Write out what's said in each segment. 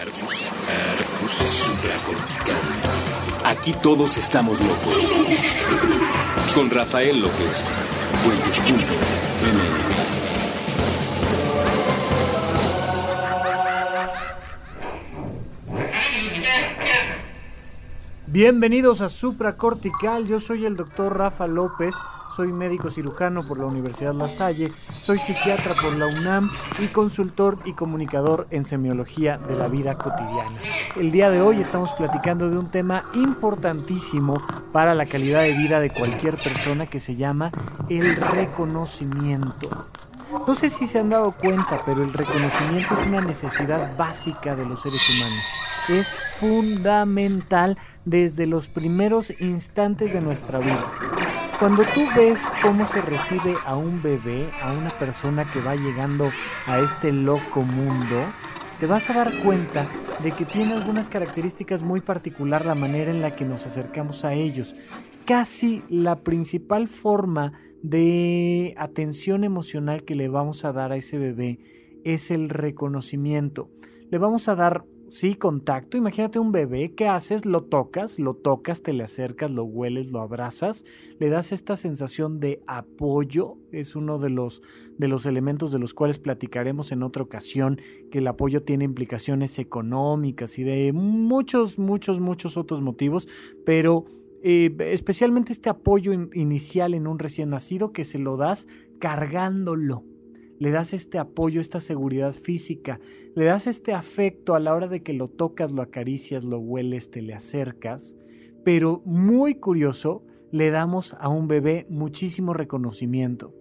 Arbus, arbus supracortical. Aquí todos estamos locos. Con Rafael López. Cuentos.mn. Bienvenidos a Supracortical, yo soy el doctor Rafa López, soy médico cirujano por la Universidad La Salle, soy psiquiatra por la UNAM y consultor y comunicador en semiología de la vida cotidiana. El día de hoy estamos platicando de un tema importantísimo para la calidad de vida de cualquier persona que se llama el reconocimiento. No sé si se han dado cuenta, pero el reconocimiento es una necesidad básica de los seres humanos. Es fundamental desde los primeros instantes de nuestra vida. Cuando tú ves cómo se recibe a un bebé, a una persona que va llegando a este loco mundo, te vas a dar cuenta de que tiene algunas características muy particular la manera en la que nos acercamos a ellos. Casi la principal forma de atención emocional que le vamos a dar a ese bebé es el reconocimiento. Le vamos a dar, sí, contacto. Imagínate un bebé, ¿qué haces? Lo tocas, lo tocas, te le acercas, lo hueles, lo abrazas, le das esta sensación de apoyo. Es uno de los, de los elementos de los cuales platicaremos en otra ocasión, que el apoyo tiene implicaciones económicas y de muchos, muchos, muchos otros motivos, pero eh, especialmente este apoyo inicial en un recién nacido que se lo das cargándolo. Le das este apoyo, esta seguridad física, le das este afecto a la hora de que lo tocas, lo acaricias, lo hueles, te le acercas. Pero muy curioso, le damos a un bebé muchísimo reconocimiento.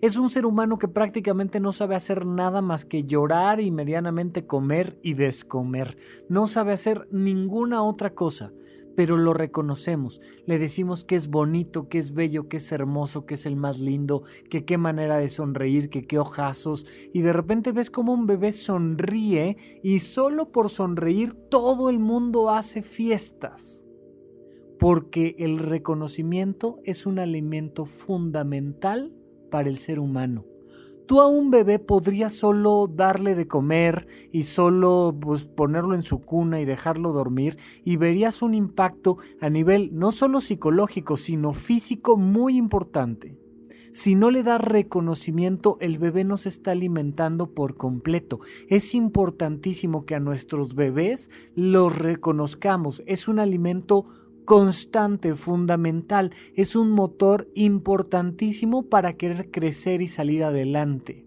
Es un ser humano que prácticamente no sabe hacer nada más que llorar y medianamente comer y descomer. No sabe hacer ninguna otra cosa pero lo reconocemos, le decimos que es bonito, que es bello, que es hermoso, que es el más lindo, que qué manera de sonreír, que qué ojazos, y de repente ves como un bebé sonríe y solo por sonreír todo el mundo hace fiestas, porque el reconocimiento es un alimento fundamental para el ser humano. Tú a un bebé podrías solo darle de comer y solo pues, ponerlo en su cuna y dejarlo dormir y verías un impacto a nivel no solo psicológico, sino físico muy importante. Si no le das reconocimiento, el bebé no se está alimentando por completo. Es importantísimo que a nuestros bebés los reconozcamos. Es un alimento constante, fundamental, es un motor importantísimo para querer crecer y salir adelante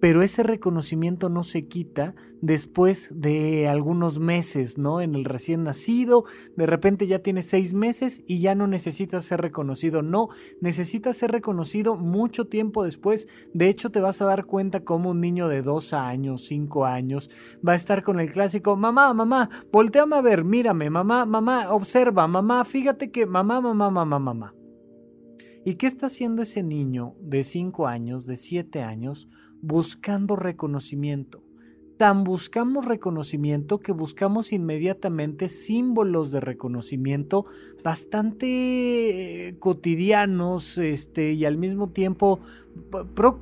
pero ese reconocimiento no se quita después de algunos meses, ¿no? En el recién nacido, de repente ya tiene seis meses y ya no necesita ser reconocido. No, necesita ser reconocido mucho tiempo después. De hecho, te vas a dar cuenta cómo un niño de dos años, cinco años, va a estar con el clásico, mamá, mamá, volteame a ver, mírame, mamá, mamá, observa, mamá, fíjate que, mamá, mamá, mamá, mamá. ¿Y qué está haciendo ese niño de cinco años, de siete años? Buscando reconocimiento. Tan buscamos reconocimiento que buscamos inmediatamente símbolos de reconocimiento bastante eh, cotidianos este, y al mismo tiempo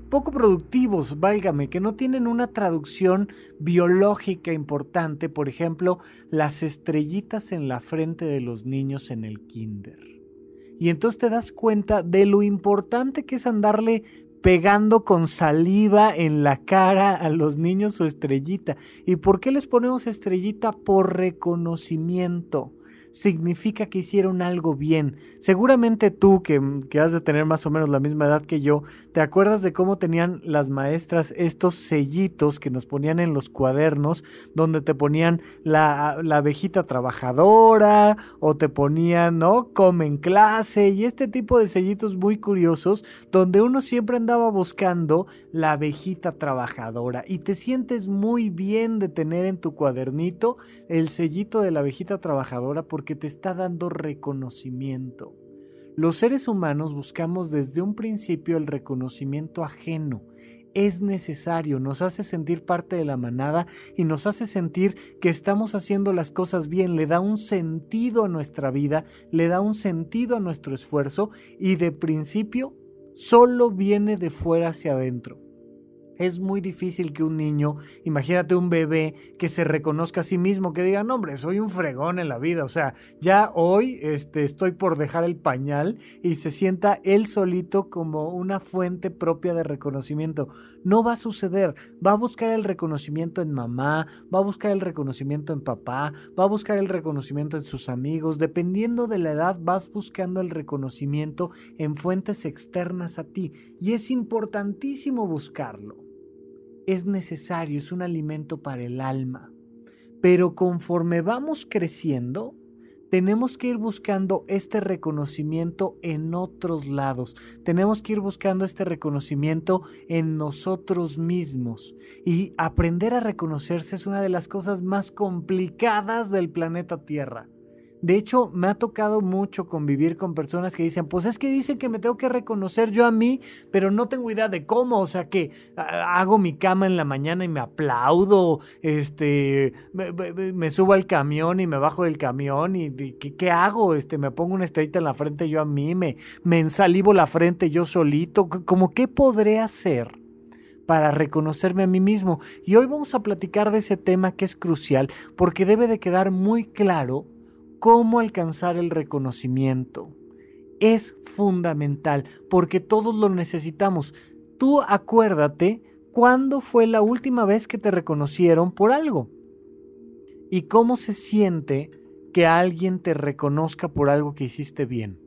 poco productivos, válgame, que no tienen una traducción biológica importante, por ejemplo, las estrellitas en la frente de los niños en el kinder. Y entonces te das cuenta de lo importante que es andarle pegando con saliva en la cara a los niños su estrellita. ¿Y por qué les ponemos estrellita? Por reconocimiento significa que hicieron algo bien. Seguramente tú, que, que, has de tener más o menos la misma edad que yo, te acuerdas de cómo tenían las maestras estos sellitos que nos ponían en los cuadernos, donde te ponían la, la abejita trabajadora, o te ponían, ¿no? Come en clase, y este tipo de sellitos muy curiosos, donde uno siempre andaba buscando la abejita trabajadora, y te sientes muy bien de tener en tu cuadernito el sellito de la abejita trabajadora, porque que te está dando reconocimiento. Los seres humanos buscamos desde un principio el reconocimiento ajeno. Es necesario, nos hace sentir parte de la manada y nos hace sentir que estamos haciendo las cosas bien, le da un sentido a nuestra vida, le da un sentido a nuestro esfuerzo y de principio solo viene de fuera hacia adentro. Es muy difícil que un niño, imagínate un bebé que se reconozca a sí mismo, que diga, no, hombre, soy un fregón en la vida. O sea, ya hoy este, estoy por dejar el pañal y se sienta él solito como una fuente propia de reconocimiento. No va a suceder. Va a buscar el reconocimiento en mamá, va a buscar el reconocimiento en papá, va a buscar el reconocimiento en sus amigos. Dependiendo de la edad, vas buscando el reconocimiento en fuentes externas a ti. Y es importantísimo buscarlo es necesario, es un alimento para el alma. Pero conforme vamos creciendo, tenemos que ir buscando este reconocimiento en otros lados. Tenemos que ir buscando este reconocimiento en nosotros mismos. Y aprender a reconocerse es una de las cosas más complicadas del planeta Tierra. De hecho, me ha tocado mucho convivir con personas que dicen, pues es que dicen que me tengo que reconocer yo a mí, pero no tengo idea de cómo, o sea que hago mi cama en la mañana y me aplaudo, este, me, subo al camión y me bajo del camión y, ¿qué, hago? Este, me pongo una estrellita en la frente yo a mí, me, me ensalivo la frente yo solito, como qué podré hacer para reconocerme a mí mismo. Y hoy vamos a platicar de ese tema que es crucial porque debe de quedar muy claro cómo alcanzar el reconocimiento. Es fundamental porque todos lo necesitamos. Tú acuérdate cuándo fue la última vez que te reconocieron por algo y cómo se siente que alguien te reconozca por algo que hiciste bien.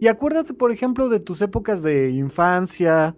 Y acuérdate, por ejemplo, de tus épocas de infancia,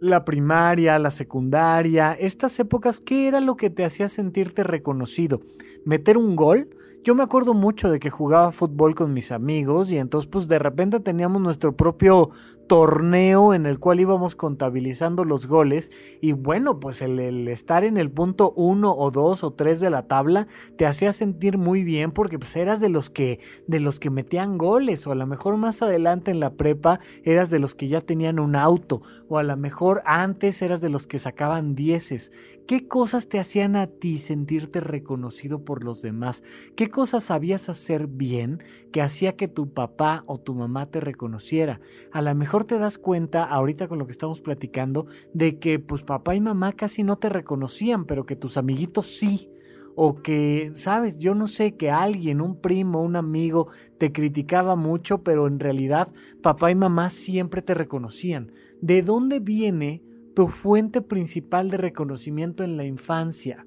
la primaria, la secundaria, estas épocas, ¿qué era lo que te hacía sentirte reconocido? ¿Meter un gol? Yo me acuerdo mucho de que jugaba fútbol con mis amigos y entonces pues de repente teníamos nuestro propio torneo en el cual íbamos contabilizando los goles y bueno, pues el, estar en el punto uno o dos o tres de la tabla te hacía sentir muy bien porque pues eras de los que de los que metían goles o a lo mejor más adelante en la prepa eras de los que ya tenían un auto o a lo mejor antes eras de los que sacaban dieces. ¿Qué cosas te hacían a ti sentirte reconocido por los demás? ¿Qué cosas sabías hacer bien que hacía que tu papá o tu mamá te reconociera? A lo mejor te das cuenta, ahorita con lo que estamos platicando, de que pues papá y mamá casi no te reconocían, pero que tus amiguitos sí. O que, sabes, yo no sé, que alguien, un primo, un amigo, te criticaba mucho, pero en realidad papá y mamá siempre te reconocían. ¿De dónde viene tu fuente principal de reconocimiento en la infancia?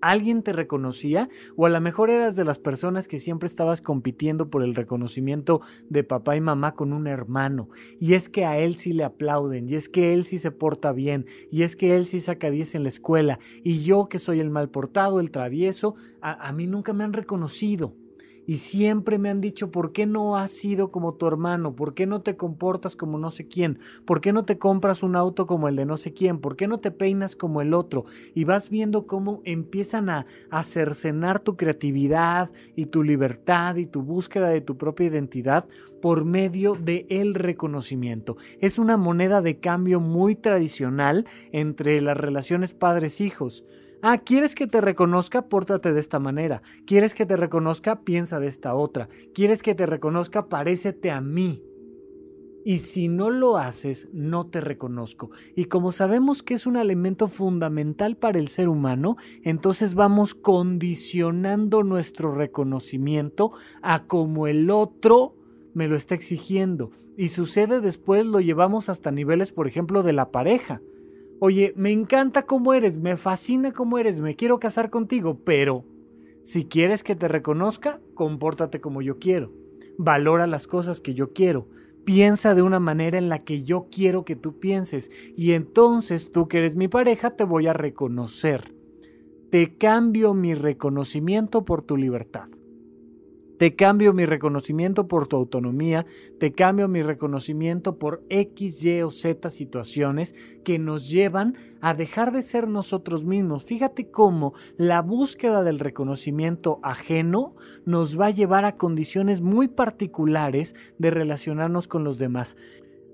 Alguien te reconocía o a lo mejor eras de las personas que siempre estabas compitiendo por el reconocimiento de papá y mamá con un hermano y es que a él sí le aplauden y es que él sí se porta bien y es que él sí saca 10 en la escuela y yo que soy el mal portado, el travieso, a, a mí nunca me han reconocido y siempre me han dicho, ¿por qué no has sido como tu hermano? ¿Por qué no te comportas como no sé quién? ¿Por qué no te compras un auto como el de no sé quién? ¿Por qué no te peinas como el otro? Y vas viendo cómo empiezan a, cercenar tu creatividad y tu libertad y tu búsqueda de tu propia identidad por medio de el reconocimiento. Es una moneda de cambio muy tradicional entre las relaciones padres-hijos. Ah, ¿quieres que te reconozca? Pórtate de esta manera. ¿Quieres que te reconozca? Piensa de esta otra. ¿Quieres que te reconozca? Parécete a mí. Y si no lo haces, no te reconozco. Y como sabemos que es un elemento fundamental para el ser humano, entonces vamos condicionando nuestro reconocimiento a como el otro me lo está exigiendo. Y sucede después, lo llevamos hasta niveles, por ejemplo, de la pareja. Oye, me encanta cómo eres, me fascina cómo eres, me quiero casar contigo, pero si quieres que te reconozca, compórtate como yo quiero. Valora las cosas que yo quiero. Piensa de una manera en la que yo quiero que tú pienses. Y entonces tú que eres mi pareja te voy a reconocer. Te cambio mi reconocimiento por tu libertad. Te cambio mi reconocimiento por tu autonomía, te cambio mi reconocimiento por X, Y o Z situaciones que nos llevan a dejar de ser nosotros mismos. Fíjate cómo la búsqueda del reconocimiento ajeno nos va a llevar a condiciones muy particulares de relacionarnos con los demás.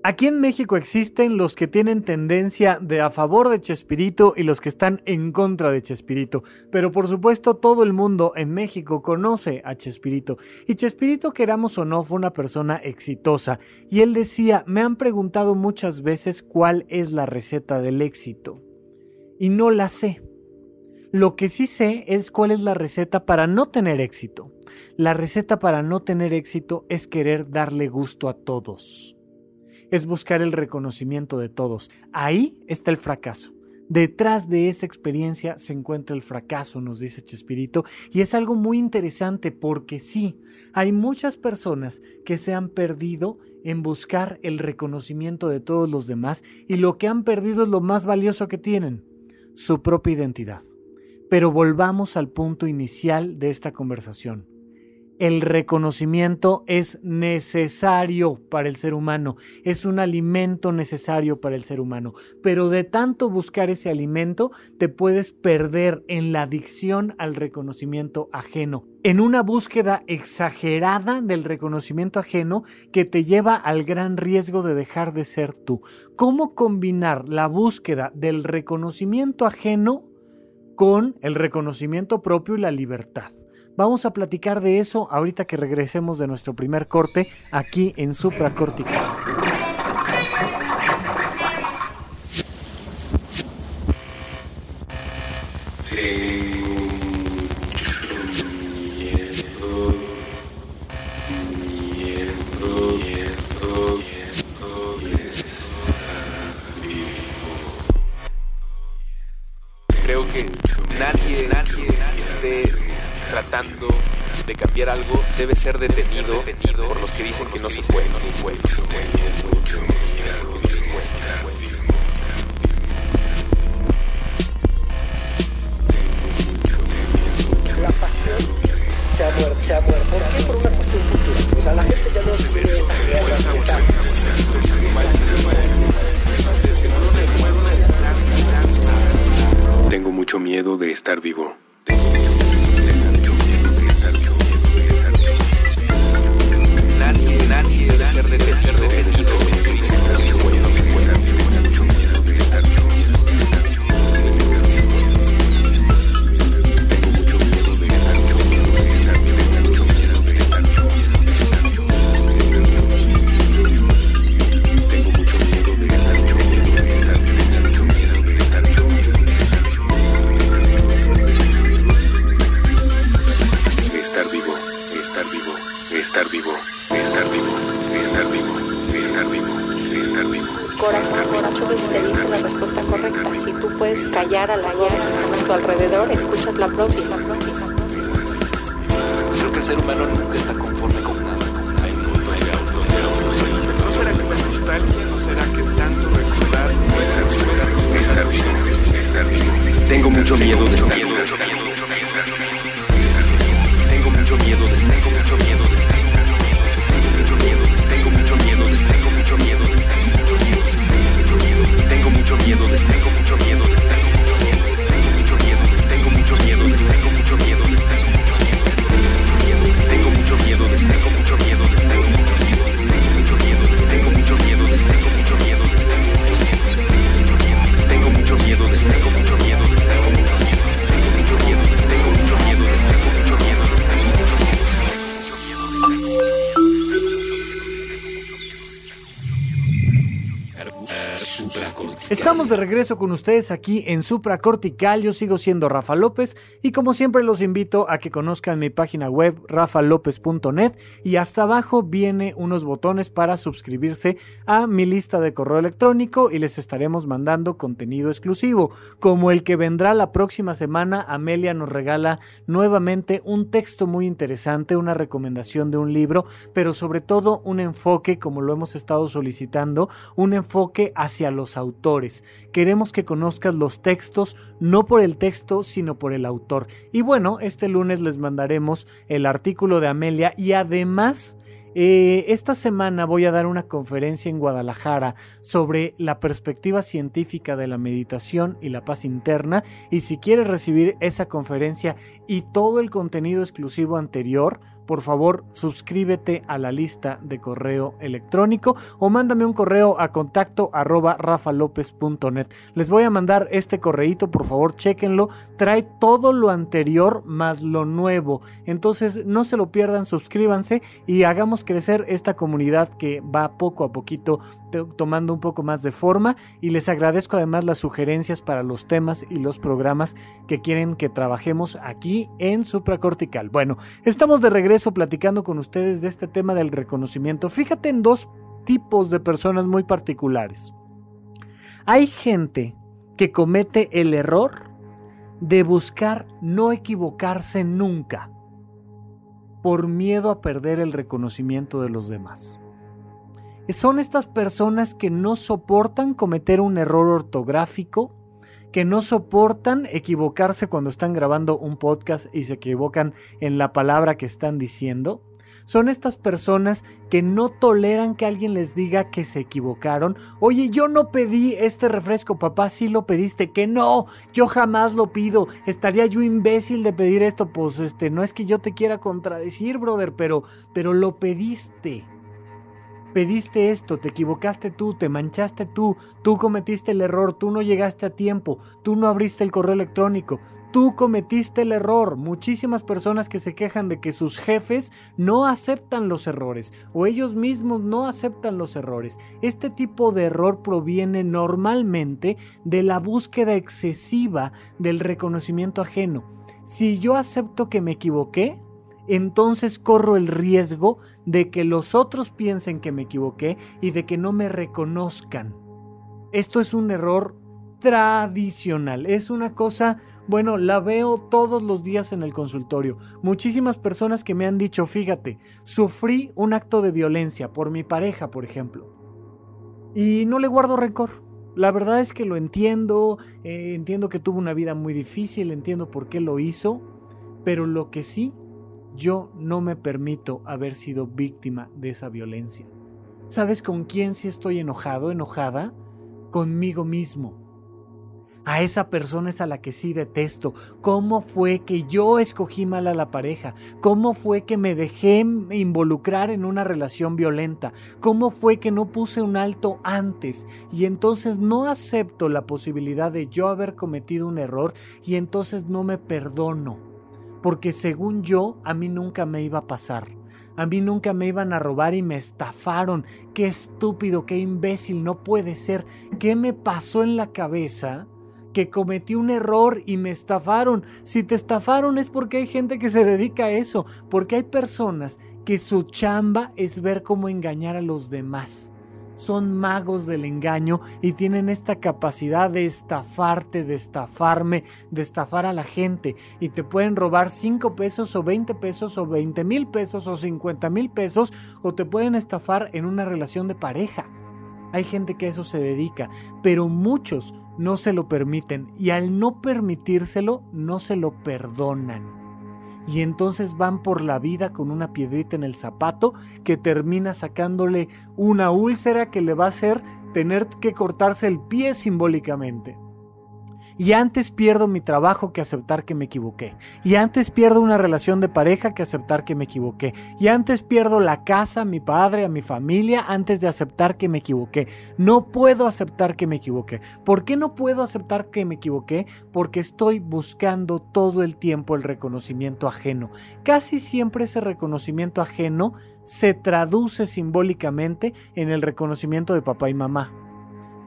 Aquí en México existen los que tienen tendencia de a favor de Chespirito y los que están en contra de Chespirito. Pero por supuesto todo el mundo en México conoce a Chespirito. Y Chespirito, queramos o no, fue una persona exitosa. Y él decía, me han preguntado muchas veces cuál es la receta del éxito. Y no la sé. Lo que sí sé es cuál es la receta para no tener éxito. La receta para no tener éxito es querer darle gusto a todos es buscar el reconocimiento de todos. Ahí está el fracaso. Detrás de esa experiencia se encuentra el fracaso, nos dice Chespirito, y es algo muy interesante porque sí, hay muchas personas que se han perdido en buscar el reconocimiento de todos los demás y lo que han perdido es lo más valioso que tienen, su propia identidad. Pero volvamos al punto inicial de esta conversación el reconocimiento es necesario para el ser humano, es un alimento necesario para el ser humano, pero de tanto buscar ese alimento te puedes perder en la adicción al reconocimiento ajeno, en una búsqueda exagerada del reconocimiento ajeno que te lleva al gran riesgo de dejar de ser tú. ¿Cómo combinar la búsqueda del reconocimiento ajeno con el reconocimiento propio y la libertad? Vamos a platicar de eso ahorita que regresemos de nuestro primer corte aquí en Supracortical. Ser detenido, por los que dicen que no se puede, no se puede. De regreso con ustedes aquí en Supra Cortical. Yo sigo siendo Rafa López y como siempre los invito a que conozcan mi página web rafalopez.net y hasta abajo viene unos botones para suscribirse a mi lista de correo electrónico y les estaremos mandando contenido exclusivo, como el que vendrá la próxima semana. Amelia nos regala nuevamente un texto muy interesante, una recomendación de un libro, pero sobre todo un enfoque, como lo hemos estado solicitando, un enfoque hacia los autores Queremos que conozcas los textos, no por el texto, sino por el autor. Y bueno, este lunes les mandaremos el artículo de Amelia y además... Eh, esta semana voy a dar una conferencia en Guadalajara sobre la perspectiva científica de la meditación y la paz interna y si quieres recibir esa conferencia y todo el contenido exclusivo anterior, por favor suscríbete a la lista de correo electrónico o mándame un correo a contacto. Les voy a mandar este correíto, por favor, chéquenlo. Trae todo lo anterior más lo nuevo. Entonces no se lo pierdan, suscríbanse y hagamos crecer esta comunidad que va poco a poquito tomando un poco más de forma y les agradezco además las sugerencias para los temas y los programas que quieren que trabajemos aquí en supracortical. Bueno, estamos de regreso platicando con ustedes de este tema del reconocimiento. Fíjate en dos tipos de personas muy particulares. Hay gente que comete el error de buscar no equivocarse nunca por miedo a perder el reconocimiento de los demás. Son estas personas que no soportan cometer un error ortográfico, que no soportan equivocarse cuando están grabando un podcast y se equivocan en la palabra que están diciendo. Son estas personas que no toleran que alguien les diga que se equivocaron. Oye, yo no pedí este refresco, papá, sí lo pediste. Que no, yo jamás lo pido. Estaría yo imbécil de pedir esto. Pues este, no es que yo te quiera contradecir, brother, pero, pero lo pediste pediste esto, te equivocaste tú, te manchaste tú, tú cometiste el error, tú no llegaste a tiempo, tú no abriste el correo electrónico, tú cometiste el error. Muchísimas personas que se quejan de que sus jefes no aceptan los errores o ellos mismos no aceptan los errores. Este tipo de error proviene normalmente de la búsqueda excesiva del reconocimiento ajeno. Si yo acepto que me equivoqué, entonces corro el riesgo de que los otros piensen que me equivoqué y de que no me reconozcan. Esto es un error tradicional, es una cosa, bueno, la veo todos los días en el consultorio. Muchísimas personas que me han dicho, fíjate, sufrí un acto de violencia por mi pareja, por ejemplo, y no le guardo rencor. La verdad es que lo entiendo, eh, entiendo que tuvo una vida muy difícil, entiendo por qué lo hizo, pero lo que sí yo no me permito haber sido víctima de esa violencia. ¿Sabes con quién sí estoy enojado, enojada? Conmigo mismo. A esa persona es a la que sí detesto. ¿Cómo fue que yo escogí mal a la pareja? ¿Cómo fue que me dejé involucrar en una relación violenta? ¿Cómo fue que no puse un alto antes? Y entonces no acepto la posibilidad de yo haber cometido un error y entonces no me perdono porque según yo, a mí nunca me iba a pasar. A mí nunca me iban a robar y me estafaron. Qué estúpido, qué imbécil, no puede ser. ¿Qué me pasó en la cabeza? Que cometí un error y me estafaron. Si te estafaron es porque hay gente que se dedica a eso, porque hay personas que su chamba es ver cómo engañar a los demás son magos del engaño y tienen esta capacidad de estafarte, de estafarme, de estafar a la gente y te pueden robar 5 pesos o 20 pesos o 20 mil pesos o 50 mil pesos o te pueden estafar en una relación de pareja. Hay gente que a eso se dedica, pero muchos no se lo permiten y al no permitírselo no se lo perdonan y entonces van por la vida con una piedrita en el zapato que termina sacándole una úlcera que le va a hacer tener que cortarse el pie simbólicamente. Y antes pierdo mi trabajo que aceptar que me equivoqué. Y antes pierdo una relación de pareja que aceptar que me equivoqué. Y antes pierdo la casa, mi padre, a mi familia, antes de aceptar que me equivoqué. No puedo aceptar que me equivoqué. ¿Por qué no puedo aceptar que me equivoqué? Porque estoy buscando todo el tiempo el reconocimiento ajeno. Casi siempre ese reconocimiento ajeno se traduce simbólicamente en el reconocimiento de papá y mamá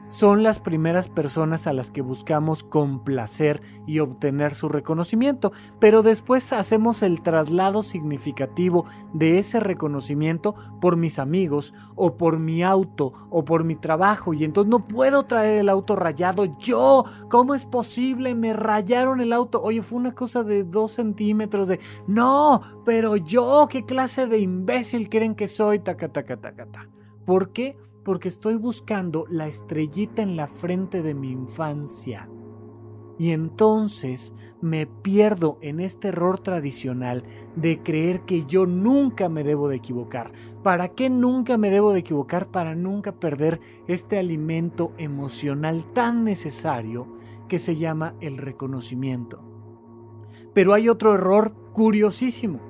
son las primeras personas a las que buscamos complacer y obtener su reconocimiento, pero después hacemos el traslado significativo de ese reconocimiento por mis amigos o por mi auto o por mi trabajo y entonces no puedo traer el auto rayado yo, ¿cómo es posible? Me rayaron el auto, oye, fue una cosa de dos centímetros de, no, pero yo, ¿qué clase de imbécil creen que soy? Taca, taca, taca, taca. ¿Por qué? Porque estoy buscando la estrellita en la frente de mi infancia. Y entonces me pierdo en este error tradicional de creer que yo nunca me debo de equivocar. ¿Para qué nunca me debo de equivocar? Para nunca perder este alimento emocional tan necesario que se llama el reconocimiento. Pero hay otro error curiosísimo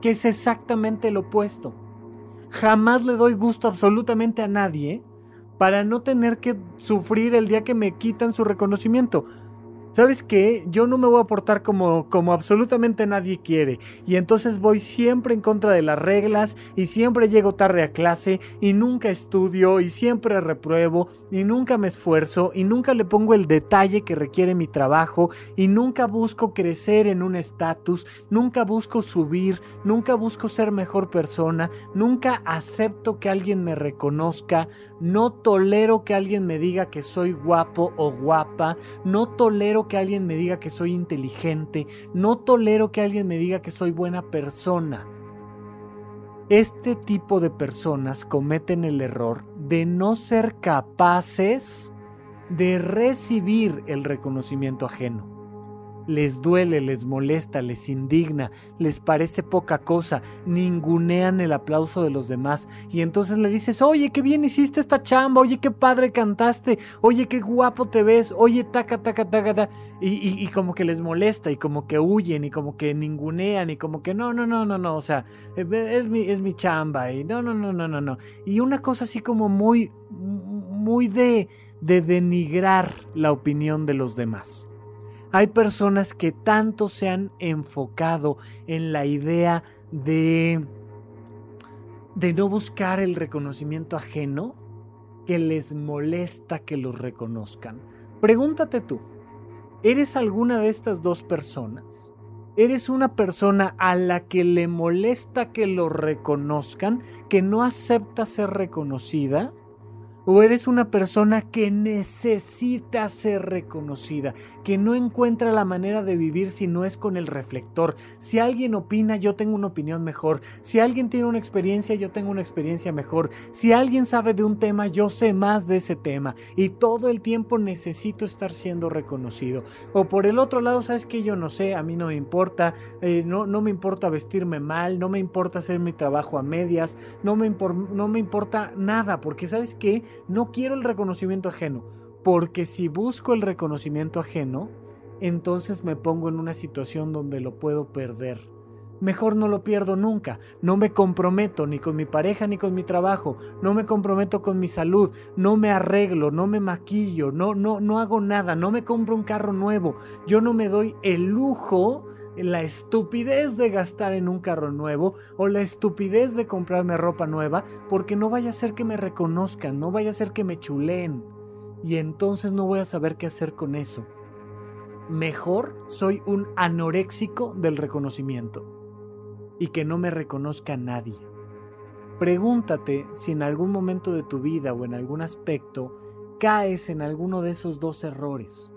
que es exactamente lo opuesto. Jamás le doy gusto absolutamente a nadie para no tener que sufrir el día que me quitan su reconocimiento. ¿Sabes qué? Yo no me voy a portar como, como absolutamente nadie quiere. Y entonces voy siempre en contra de las reglas y siempre llego tarde a clase y nunca estudio y siempre repruebo y nunca me esfuerzo y nunca le pongo el detalle que requiere mi trabajo y nunca busco crecer en un estatus, nunca busco subir, nunca busco ser mejor persona, nunca acepto que alguien me reconozca, no tolero que alguien me diga que soy guapo o guapa, no tolero que alguien me diga que soy inteligente, no tolero que alguien me diga que soy buena persona. Este tipo de personas cometen el error de no ser capaces de recibir el reconocimiento ajeno les duele, les molesta, les indigna, les parece poca cosa, ningunean el aplauso de los demás y entonces le dices, oye, qué bien hiciste esta chamba, oye, qué padre cantaste, oye, qué guapo te ves, oye, taca, taca, taca, taca, y, y, y como que les molesta y como que huyen y como que ningunean y como que no, no, no, no, no, o sea, eh, es mi, es mi chamba y no, no, no, no, no, no. Y una cosa así como muy, muy de, de denigrar la opinión de los demás. Hay personas que tanto se han enfocado en la idea de de no buscar el reconocimiento ajeno que les molesta que los reconozcan. Pregúntate tú, ¿eres alguna de estas dos personas? ¿Eres una persona a la que le molesta que lo reconozcan, que no acepta ser reconocida? ¿O eres una persona que necesita ser reconocida, que no encuentra la manera de vivir si no es con el reflector? Si alguien opina, yo tengo una opinión mejor. Si alguien tiene una experiencia, yo tengo una experiencia mejor. Si alguien sabe de un tema, yo sé más de ese tema. Y todo el tiempo necesito estar siendo reconocido. O por el otro lado, sabes que yo no sé, a mí no me importa, eh, no, no me importa vestirme mal, no me importa hacer mi trabajo a medias, no me, no me importa nada, porque sabes que no quiero el reconocimiento ajeno, porque si busco el reconocimiento ajeno, entonces me pongo en una situación donde lo puedo perder. Mejor no lo pierdo nunca. No me comprometo ni con mi pareja ni con mi trabajo. No me comprometo con mi salud. No me arreglo, no me maquillo, no, no, no hago nada. No me compro un carro nuevo. Yo no me doy el lujo la estupidez de gastar en un carro nuevo o la estupidez de comprarme ropa nueva porque no vaya a ser que me reconozcan, no vaya a ser que me chuleen y entonces no voy a saber qué hacer con eso. Mejor soy un anoréxico del reconocimiento y que no me reconozca nadie. Pregúntate si en algún momento de tu vida o en algún aspecto caes en alguno de esos dos errores,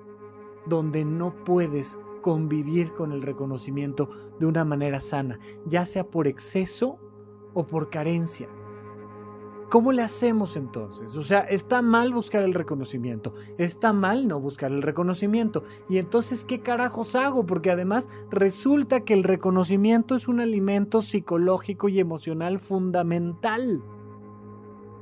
donde no puedes convivir con el reconocimiento de una manera sana, ya sea por exceso o por carencia. ¿Cómo le hacemos entonces? O sea, está mal buscar el reconocimiento, está mal no buscar el reconocimiento. Y entonces, ¿qué carajos hago? Porque además resulta que el reconocimiento es un alimento psicológico y emocional fundamental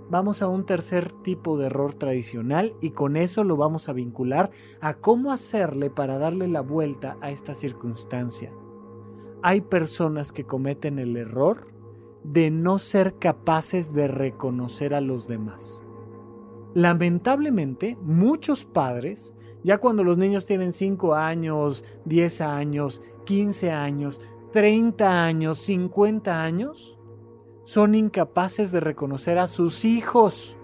vamos a un tercer tipo de error tradicional y con eso lo vamos a vincular a cómo hacerle para darle la vuelta a esta circunstancia. Hay personas que cometen el error de no ser capaces de reconocer a los demás. Lamentablemente, muchos padres, ya cuando los niños tienen 5 años, 10 años, 15 años, 30 años, 50 años, son incapaces de reconocer a sus hijos.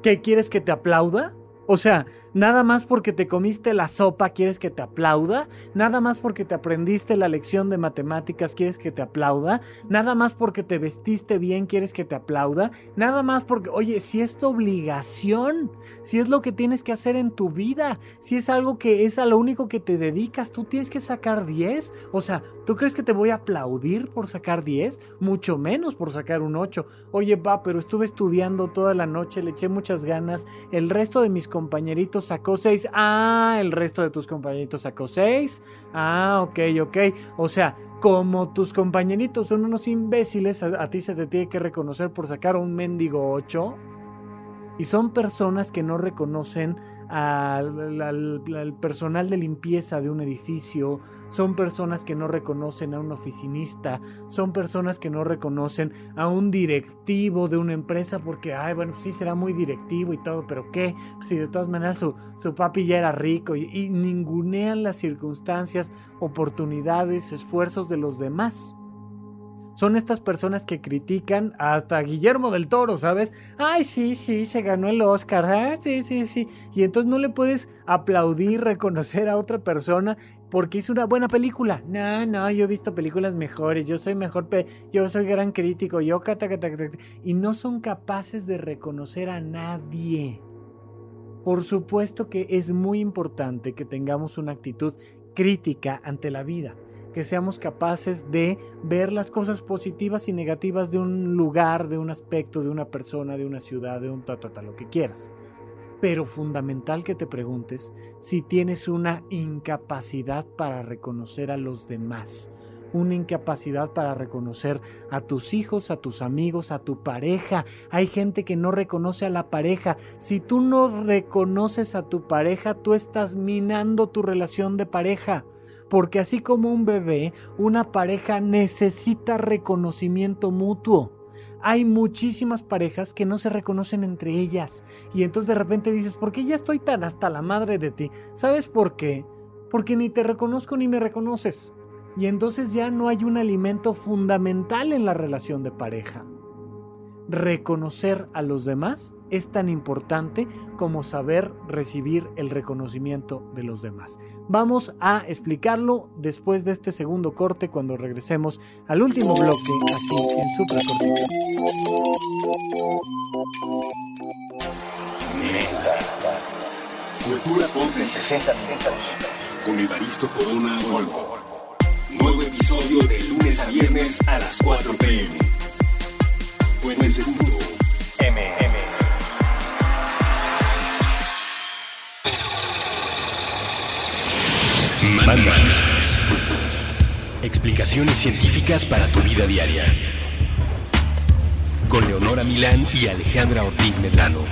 ¿Qué quieres que te aplauda? O sea, Nada más porque te comiste la sopa quieres que te aplauda. Nada más porque te aprendiste la lección de matemáticas quieres que te aplauda. Nada más porque te vestiste bien quieres que te aplauda. Nada más porque, oye, si es tu obligación, si es lo que tienes que hacer en tu vida, si es algo que es a lo único que te dedicas, tú tienes que sacar 10. O sea, ¿tú crees que te voy a aplaudir por sacar 10? Mucho menos por sacar un 8. Oye, va, pero estuve estudiando toda la noche, le eché muchas ganas. El resto de mis compañeritos sacó 6. Ah, el resto de tus compañeritos sacó 6. Ah, ok, ok. O sea, como tus compañeritos son unos imbéciles, a, ti se te tiene que reconocer por sacar un mendigo 8. Y son personas que no reconocen al, al- al personal de limpieza de un edificio, son personas que no reconocen a un oficinista, son personas que no reconocen a un directivo de una empresa porque, ay, bueno, sí será muy directivo y todo, pero ¿qué? Si de todas maneras su, su papi ya era rico y ningunean las circunstancias, oportunidades, esfuerzos de los demás. Son estas personas que critican hasta Guillermo del Toro, ¿sabes? Ay, sí, sí, se ganó el Oscar. Ah, sí, sí, sí. Y entonces no le puedes aplaudir, reconocer a otra persona porque hizo una buena película. No, no, yo he visto películas mejores. Yo soy mejor, pe yo soy gran crítico. Yo, cata, cata, cata. Y no son capaces de reconocer a nadie. Por supuesto que es muy importante que tengamos una actitud crítica ante la vida que seamos capaces de ver las cosas positivas y negativas de un lugar, de un aspecto, de una persona, de una ciudad, de un ta, ta, ta, lo que quieras. Pero fundamental que te preguntes si tienes una incapacidad para reconocer a los demás, una incapacidad para reconocer a tus hijos, a tus amigos, a tu pareja. Hay gente que no reconoce a la pareja. Si tú no reconoces a tu pareja, tú estás minando tu relación de pareja porque así como un bebé, una pareja necesita reconocimiento mutuo. Hay muchísimas parejas que no se reconocen entre ellas y entonces de repente dices, ¿por qué ya estoy tan hasta la madre de ti? ¿Sabes por qué? Porque ni te reconozco ni me reconoces. Y entonces ya no hay un alimento fundamental en la relación de pareja. Reconocer a los demás es tan importante como saber recibir el reconocimiento de los demás. Vamos a explicarlo después de este segundo corte cuando regresemos al último bloque aquí en Supra Cortical. Cultura Pop en 60 minutos. Con Evaristo Corona Volvo. Nuevo episodio de lunes a viernes a las 4 pm. Puentes Mandas. Explicaciones científicas para tu vida diaria. Con Leonora Milán y Alejandra Ortiz Medrano.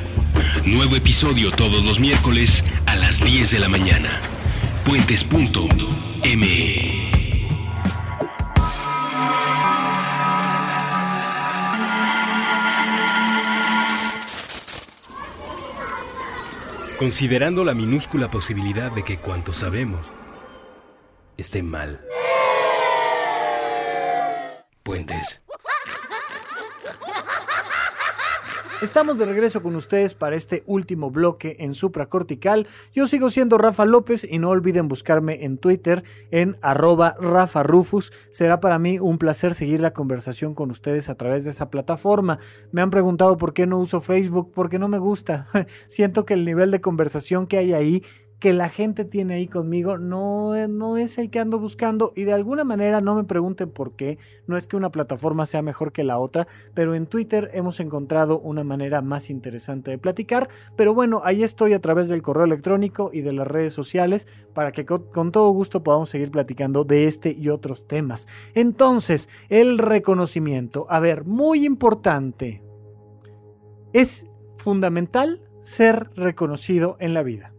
Nuevo episodio todos los miércoles a las 10 de la mañana. Puentes.me. Considerando la minúscula posibilidad de que cuanto sabemos esté mal. Puentes. Estamos de regreso con ustedes para este último bloque en supracortical. Yo sigo siendo Rafa López y no olviden buscarme en Twitter en arroba Rafa Rufus. Será para mí un placer seguir la conversación con ustedes a través de esa plataforma. Me han preguntado por qué no uso Facebook, porque no me gusta. Siento que el nivel de conversación que hay ahí que la gente tiene ahí conmigo no, no es el que ando buscando y de alguna manera no me pregunten por qué, no es que una plataforma sea mejor que la otra, pero en Twitter hemos encontrado una manera más interesante de platicar, pero bueno, ahí estoy a través del correo electrónico y de las redes sociales para que con, con todo gusto podamos seguir platicando de este y otros temas. Entonces, el reconocimiento, a ver, muy importante, es fundamental ser reconocido en la vida.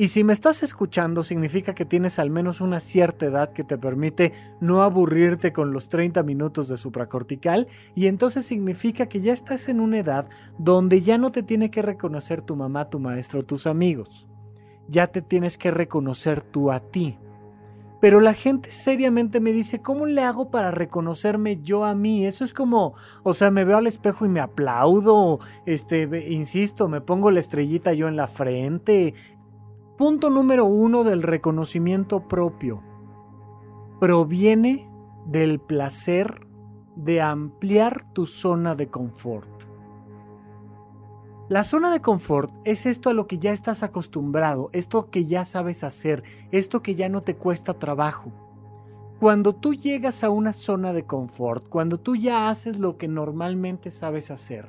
Y si me estás escuchando, significa que tienes al menos una cierta edad que te permite no aburrirte con los 30 minutos de supracortical, y entonces significa que ya estás en una edad donde ya no te tiene que reconocer tu mamá, tu maestro tus amigos. Ya te tienes que reconocer tú a ti. Pero la gente seriamente me dice, ¿cómo le hago para reconocerme yo a mí? Eso es como, o sea, me veo al espejo y me aplaudo, este, insisto, me pongo la estrellita yo en la frente, Punto número uno del reconocimiento propio. Proviene del placer de ampliar tu zona de confort. La zona de confort es esto a lo que ya estás acostumbrado, esto que ya sabes hacer, esto que ya no te cuesta trabajo. Cuando tú llegas a una zona de confort, cuando tú ya haces lo que normalmente sabes hacer,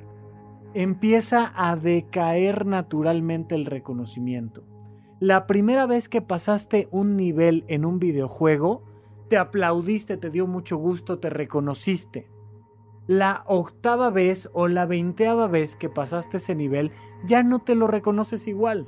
empieza a decaer naturalmente el reconocimiento la primera vez que pasaste un nivel en un videojuego, te aplaudiste, te dio mucho gusto, te reconociste. la octava vez o la veinteava vez que pasaste ese nivel, ya no te lo reconoces igual.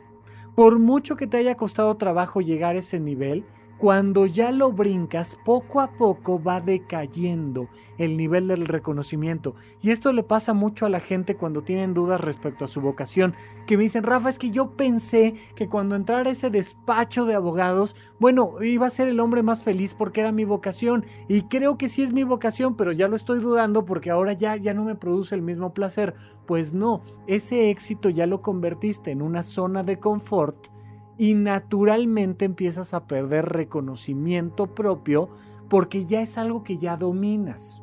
Por mucho que te haya costado trabajo llegar a ese nivel, cuando ya lo brincas, poco a poco va decayendo el nivel del reconocimiento. Y esto le pasa mucho a la gente cuando tienen dudas respecto a su vocación, que me dicen, Rafa, es que yo pensé que cuando entrara ese despacho de abogados, bueno, iba a ser el hombre más feliz porque era mi vocación. Y creo que sí es mi vocación, pero ya lo estoy dudando porque ahora ya, ya no me produce el mismo placer. Pues no, ese éxito ya lo convertiste en una zona de confort y naturalmente empiezas a perder reconocimiento propio porque ya es algo que ya dominas.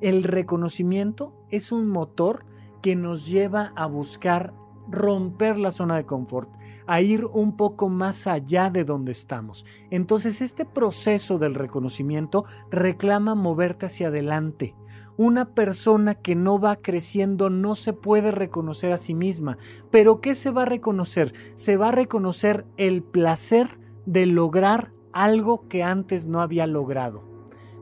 El reconocimiento es un motor que nos lleva a buscar romper la zona de confort, a ir un poco más allá de donde estamos. Entonces este proceso del reconocimiento reclama moverte hacia adelante, una persona que no va creciendo no se puede reconocer a sí misma. Pero ¿qué se va a reconocer? Se va a reconocer el placer de lograr algo que antes no había logrado.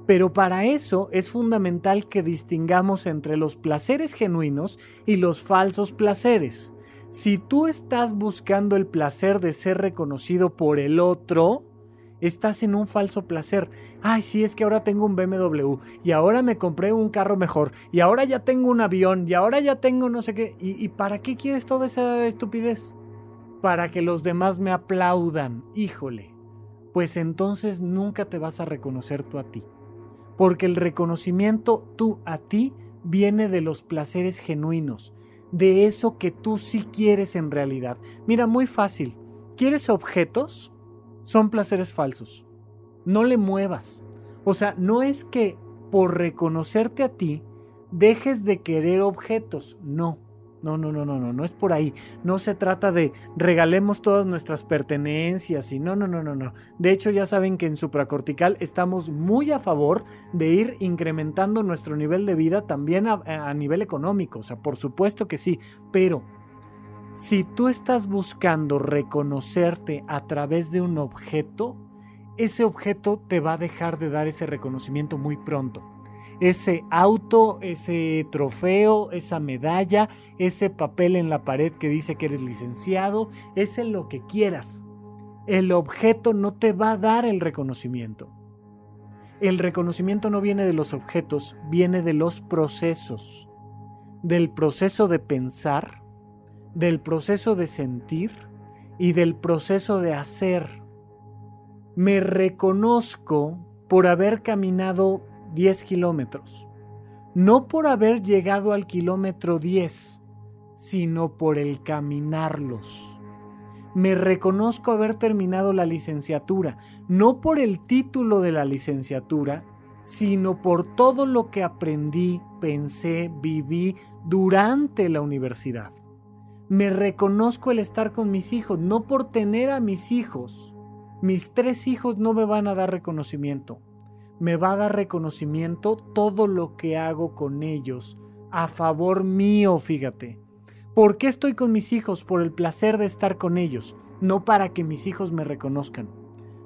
Pero para eso es fundamental que distingamos entre los placeres genuinos y los falsos placeres. Si tú estás buscando el placer de ser reconocido por el otro, estás en un falso placer. Ay, sí, es que ahora tengo un BMW y ahora me compré un carro mejor y ahora ya tengo un avión y ahora ya tengo no sé qué. ¿Y, para qué quieres toda esa estupidez? Para que los demás me aplaudan. Híjole. Pues entonces nunca te vas a reconocer tú a ti. Porque el reconocimiento tú a ti viene de los placeres genuinos, de eso que tú sí quieres en realidad. Mira, muy fácil. ¿Quieres objetos? Son placeres falsos. No le muevas. O sea, no es que por reconocerte a ti dejes de querer objetos. No. No, no, no, no, no, no es por ahí. No se trata de regalemos todas nuestras pertenencias y no, no, no, no, no. De hecho, ya saben que en supracortical estamos muy a favor de ir incrementando nuestro nivel de vida también a, a nivel económico. O sea, por supuesto que sí, pero si tú estás buscando reconocerte a través de un objeto, ese objeto te va a dejar de dar ese reconocimiento muy pronto. Ese auto, ese trofeo, esa medalla, ese papel en la pared que dice que eres licenciado, ese lo que quieras. El objeto no te va a dar el reconocimiento. El reconocimiento no viene de los objetos, viene de los procesos. Del proceso de pensar, del proceso de sentir y del proceso de hacer. Me reconozco por haber caminado 10 kilómetros, no por haber llegado al kilómetro 10, sino por el caminarlos. Me reconozco haber terminado la licenciatura, no por el título de la licenciatura, sino por todo lo que aprendí, pensé, viví durante la universidad me reconozco el estar con mis hijos, no por tener a mis hijos. Mis tres hijos no me van a dar reconocimiento. Me va a dar reconocimiento todo lo que hago con ellos, a favor mío, fíjate. ¿Por qué estoy con mis hijos? Por el placer de estar con ellos, no para que mis hijos me reconozcan.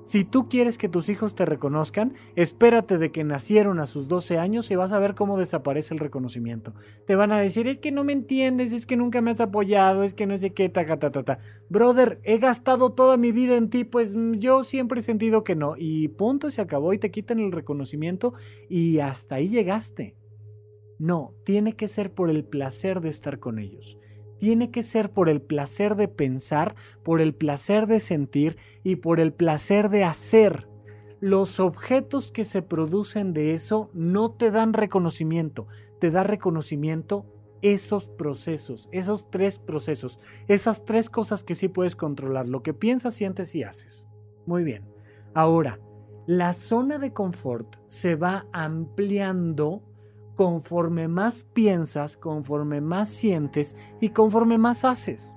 Si tú quieres que tus hijos te reconozcan, espérate de que nacieron a sus 12 años y vas a ver cómo desaparece el reconocimiento. Te van a decir, es que no me entiendes, es que nunca me has apoyado, es que no sé qué, ta, ta, ta, ta. Brother, he gastado toda mi vida en ti, pues mm, yo siempre he sentido que no. Y punto, se acabó y te quitan el reconocimiento y hasta ahí llegaste. No, tiene que ser por el placer de estar con ellos tiene que ser por el placer de pensar, por el placer de sentir y por el placer de hacer. Los objetos que se producen de eso no te dan reconocimiento, te da reconocimiento esos procesos, esos tres procesos, esas tres cosas que sí puedes controlar, lo que piensas, sientes y haces. Muy bien. Ahora, la zona de confort se va ampliando conforme más piensas, conforme más sientes y conforme más haces.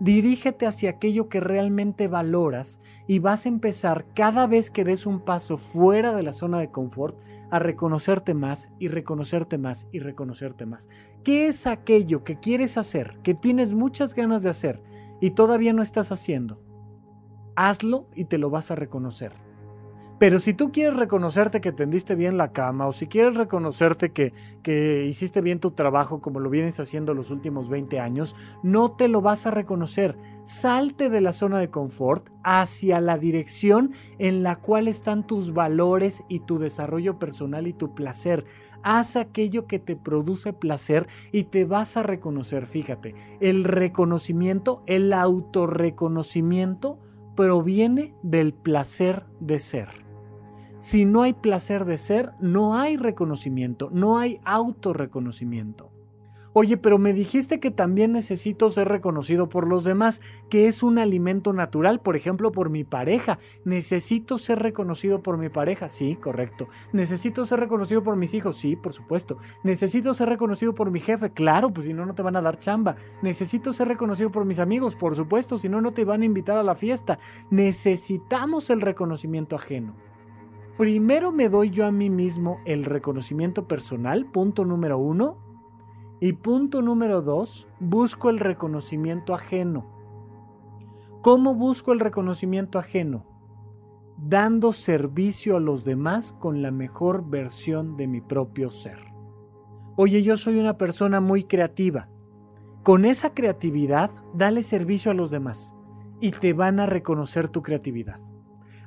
Dirígete hacia aquello que realmente valoras y vas a empezar cada vez que des un paso fuera de la zona de confort a reconocerte más y reconocerte más y reconocerte más. ¿Qué es aquello que quieres hacer, que tienes muchas ganas de hacer y todavía no estás haciendo? Hazlo y te lo vas a reconocer. Pero si tú quieres reconocerte que tendiste bien la cama o si quieres reconocerte que, que hiciste bien tu trabajo como lo vienes haciendo los últimos 20 años, no te lo vas a reconocer. Salte de la zona de confort hacia la dirección en la cual están tus valores y tu desarrollo personal y tu placer. Haz aquello que te produce placer y te vas a reconocer. Fíjate, el reconocimiento, el autorreconocimiento proviene del placer de ser. Si no hay placer de ser, no hay reconocimiento, no hay autorreconocimiento. Oye, pero me dijiste que también necesito ser reconocido por los demás, que es un alimento natural, por ejemplo, por mi pareja. Necesito ser reconocido por mi pareja, sí, correcto. Necesito ser reconocido por mis hijos, sí, por supuesto. Necesito ser reconocido por mi jefe, claro, pues si no, no te van a dar chamba. Necesito ser reconocido por mis amigos, por supuesto, si no, no te van a invitar a la fiesta. Necesitamos el reconocimiento ajeno. Primero me doy yo a mí mismo el reconocimiento personal, punto número uno. Y punto número dos, busco el reconocimiento ajeno. ¿Cómo busco el reconocimiento ajeno? Dando servicio a los demás con la mejor versión de mi propio ser. Oye, yo soy una persona muy creativa. Con esa creatividad, dale servicio a los demás y te van a reconocer tu creatividad.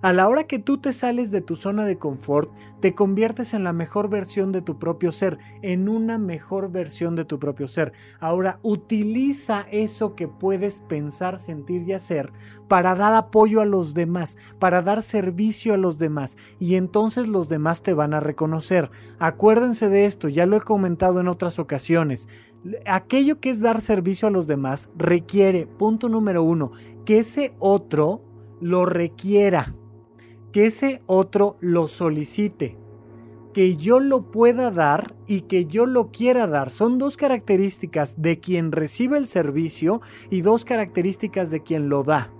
A la hora que tú te sales de tu zona de confort, te conviertes en la mejor versión de tu propio ser, en una mejor versión de tu propio ser. Ahora, utiliza eso que puedes pensar, sentir y hacer para dar apoyo a los demás, para dar servicio a los demás, y entonces los demás te van a reconocer. Acuérdense de esto, ya lo he comentado en otras ocasiones. Aquello que es dar servicio a los demás requiere, punto número uno, que ese otro lo requiera que ese otro lo solicite, que yo lo pueda dar y que yo lo quiera dar. Son dos características de quien recibe el servicio y dos características de quien lo da.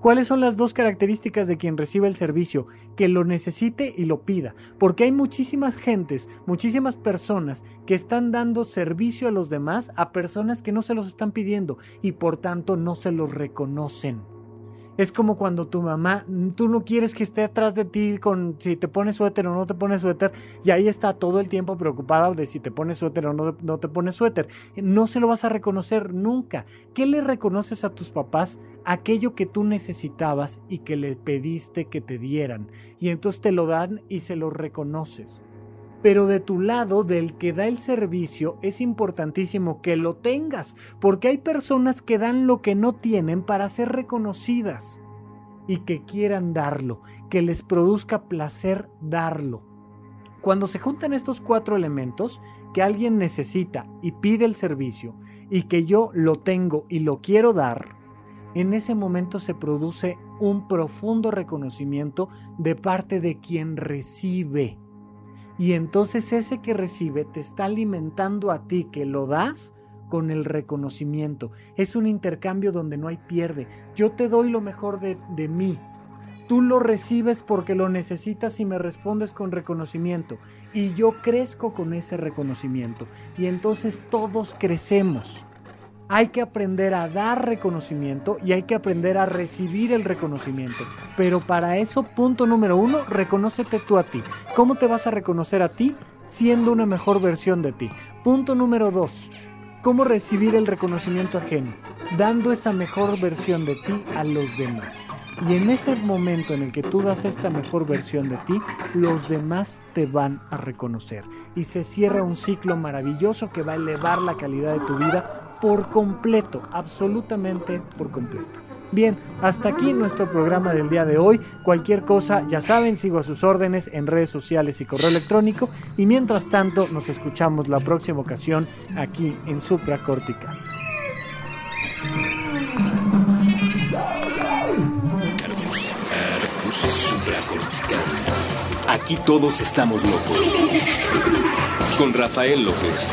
¿Cuáles son las dos características de quien recibe el servicio? Que lo necesite y lo pida. Porque hay muchísimas gentes, muchísimas personas que están dando servicio a los demás a personas que no se los están pidiendo y por tanto no se los reconocen. Es como cuando tu mamá, tú no quieres que esté atrás de ti con si te pones suéter o no te pones suéter, y ahí está todo el tiempo preocupada de si te pones suéter o no, no te pones suéter. No se lo vas a reconocer nunca. ¿Qué le reconoces a tus papás? Aquello que tú necesitabas y que le pediste que te dieran. Y entonces te lo dan y se lo reconoces pero de tu lado, del que da el servicio, es importantísimo que lo tengas, porque hay personas que dan lo que no tienen para ser reconocidas y que quieran darlo, que les produzca placer darlo. Cuando se juntan estos cuatro elementos, que alguien necesita y pide el servicio, y que yo lo tengo y lo quiero dar, en ese momento se produce un profundo reconocimiento de parte de quien recibe y entonces ese que recibe te está alimentando a ti que lo das con el reconocimiento. Es un intercambio donde no hay pierde. Yo te doy lo mejor de, de mí. Tú lo recibes porque lo necesitas y me respondes con reconocimiento. Y yo crezco con ese reconocimiento. Y entonces todos crecemos hay que aprender a dar reconocimiento y hay que aprender a recibir el reconocimiento. Pero para eso, punto número uno, reconócete tú a ti. ¿Cómo te vas a reconocer a ti? Siendo una mejor versión de ti. Punto número dos, ¿cómo recibir el reconocimiento ajeno? Dando esa mejor versión de ti a los demás. Y en ese momento en el que tú das esta mejor versión de ti, los demás te van a reconocer. Y se cierra un ciclo maravilloso que va a elevar la calidad de tu vida por completo, absolutamente por completo. Bien, hasta aquí nuestro programa del día de hoy. Cualquier cosa, ya saben, sigo a sus órdenes en redes sociales y correo electrónico. Y mientras tanto, nos escuchamos la próxima ocasión aquí en Supracortical. Aquí todos estamos locos. Con Rafael López.